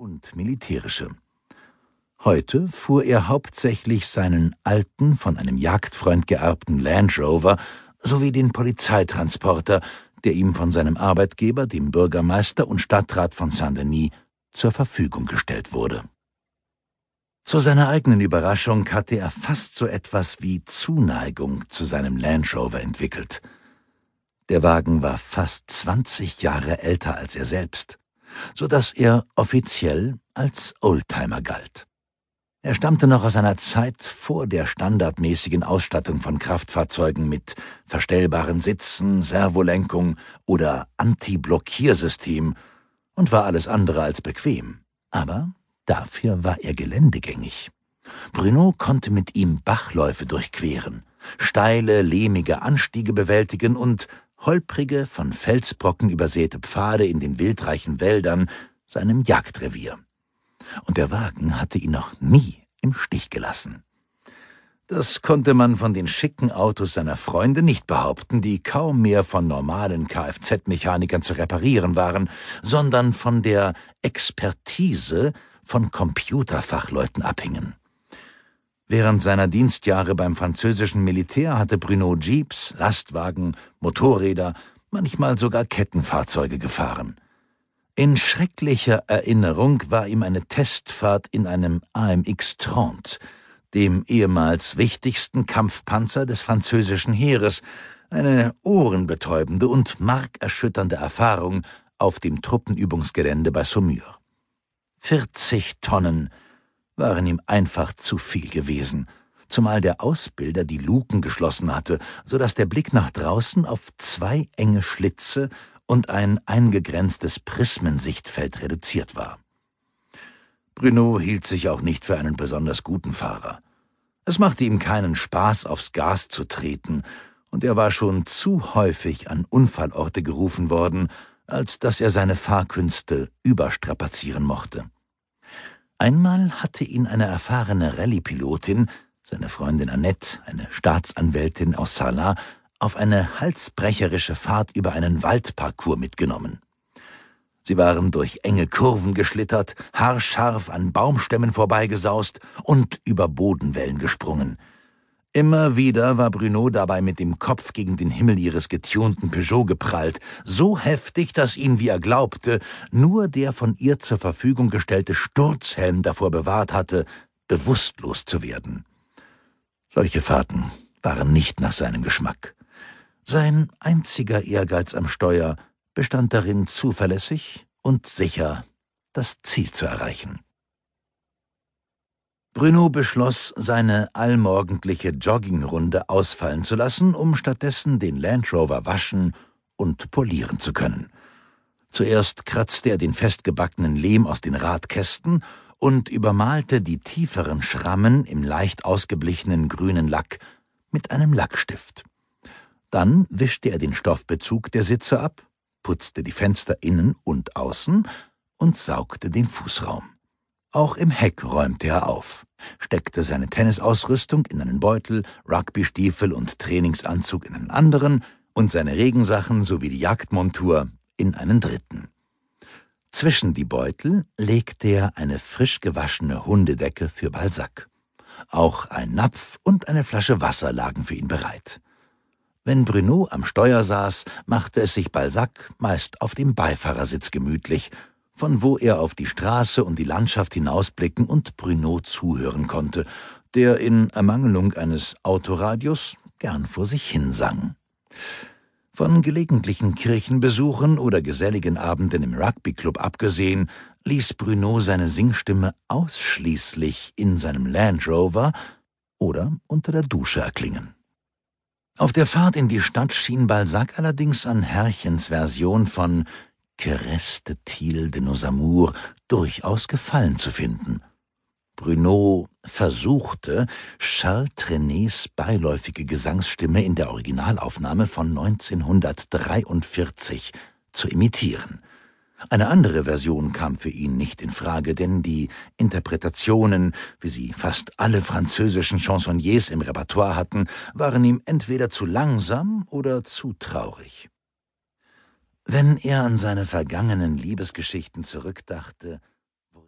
und militärische. Heute fuhr er hauptsächlich seinen alten, von einem Jagdfreund geerbten Land Rover sowie den Polizeitransporter, der ihm von seinem Arbeitgeber, dem Bürgermeister und Stadtrat von Saint-Denis, zur Verfügung gestellt wurde. Zu seiner eigenen Überraschung hatte er fast so etwas wie Zuneigung zu seinem Land Rover entwickelt. Der Wagen war fast 20 Jahre älter als er selbst, so dass er offiziell als Oldtimer galt. Er stammte noch aus einer Zeit vor der standardmäßigen Ausstattung von Kraftfahrzeugen mit verstellbaren Sitzen, Servolenkung oder Anti-Blockiersystem und war alles andere als bequem. Aber dafür war er geländegängig. Bruno konnte mit ihm Bachläufe durchqueren, steile, lehmige Anstiege bewältigen und holprige, von Felsbrocken übersäte Pfade in den wildreichen Wäldern seinem Jagdrevier und der Wagen hatte ihn noch nie im Stich gelassen. Das konnte man von den schicken Autos seiner Freunde nicht behaupten, die kaum mehr von normalen Kfz-Mechanikern zu reparieren waren, sondern von der Expertise von Computerfachleuten abhingen. Während seiner Dienstjahre beim französischen Militär hatte Bruno Jeeps, Lastwagen, Motorräder, manchmal sogar Kettenfahrzeuge gefahren. In schrecklicher Erinnerung war ihm eine Testfahrt in einem AMX Trente, dem ehemals wichtigsten Kampfpanzer des französischen Heeres, eine ohrenbetäubende und markerschütternde Erfahrung auf dem Truppenübungsgelände bei Saumur. 40 Tonnen waren ihm einfach zu viel gewesen, zumal der Ausbilder die Luken geschlossen hatte, so dass der Blick nach draußen auf zwei enge Schlitze und ein eingegrenztes Prismensichtfeld reduziert war. Bruno hielt sich auch nicht für einen besonders guten Fahrer. Es machte ihm keinen Spaß, aufs Gas zu treten, und er war schon zu häufig an Unfallorte gerufen worden, als dass er seine Fahrkünste überstrapazieren mochte. Einmal hatte ihn eine erfahrene Rallye-Pilotin, seine Freundin Annette, eine Staatsanwältin aus Salah, auf eine halsbrecherische Fahrt über einen Waldparcours mitgenommen. Sie waren durch enge Kurven geschlittert, haarscharf an Baumstämmen vorbeigesaust und über Bodenwellen gesprungen. Immer wieder war Bruno dabei mit dem Kopf gegen den Himmel ihres getunten Peugeot geprallt, so heftig, dass ihn, wie er glaubte, nur der von ihr zur Verfügung gestellte Sturzhelm davor bewahrt hatte, bewusstlos zu werden. Solche Fahrten waren nicht nach seinem Geschmack. Sein einziger Ehrgeiz am Steuer bestand darin, zuverlässig und sicher das Ziel zu erreichen. Bruno beschloss, seine allmorgendliche Joggingrunde ausfallen zu lassen, um stattdessen den Land Rover waschen und polieren zu können. Zuerst kratzte er den festgebackenen Lehm aus den Radkästen und übermalte die tieferen Schrammen im leicht ausgeblichenen grünen Lack mit einem Lackstift. Dann wischte er den Stoffbezug der Sitze ab, putzte die Fenster innen und außen und saugte den Fußraum. Auch im Heck räumte er auf, steckte seine Tennisausrüstung in einen Beutel, Rugbystiefel und Trainingsanzug in einen anderen und seine Regensachen sowie die Jagdmontur in einen dritten. Zwischen die Beutel legte er eine frisch gewaschene Hundedecke für Balsac. Auch ein Napf und eine Flasche Wasser lagen für ihn bereit. Wenn Bruno am Steuer saß, machte es sich Balzac meist auf dem Beifahrersitz gemütlich, von wo er auf die Straße und die Landschaft hinausblicken und Bruno zuhören konnte, der in Ermangelung eines Autoradios gern vor sich hinsang. Von gelegentlichen Kirchenbesuchen oder geselligen Abenden im Rugbyclub abgesehen, ließ Bruno seine Singstimme ausschließlich in seinem Land Rover oder unter der Dusche erklingen. Auf der Fahrt in die Stadt schien Balzac allerdings an Herrchens Version von Kereste Thiel de nos amours durchaus Gefallen zu finden. Bruno versuchte, Charles Trenets beiläufige Gesangsstimme in der Originalaufnahme von 1943 zu imitieren. Eine andere Version kam für ihn nicht in Frage, denn die Interpretationen, wie sie fast alle französischen Chansonniers im Repertoire hatten, waren ihm entweder zu langsam oder zu traurig. Wenn er an seine vergangenen Liebesgeschichten zurückdachte,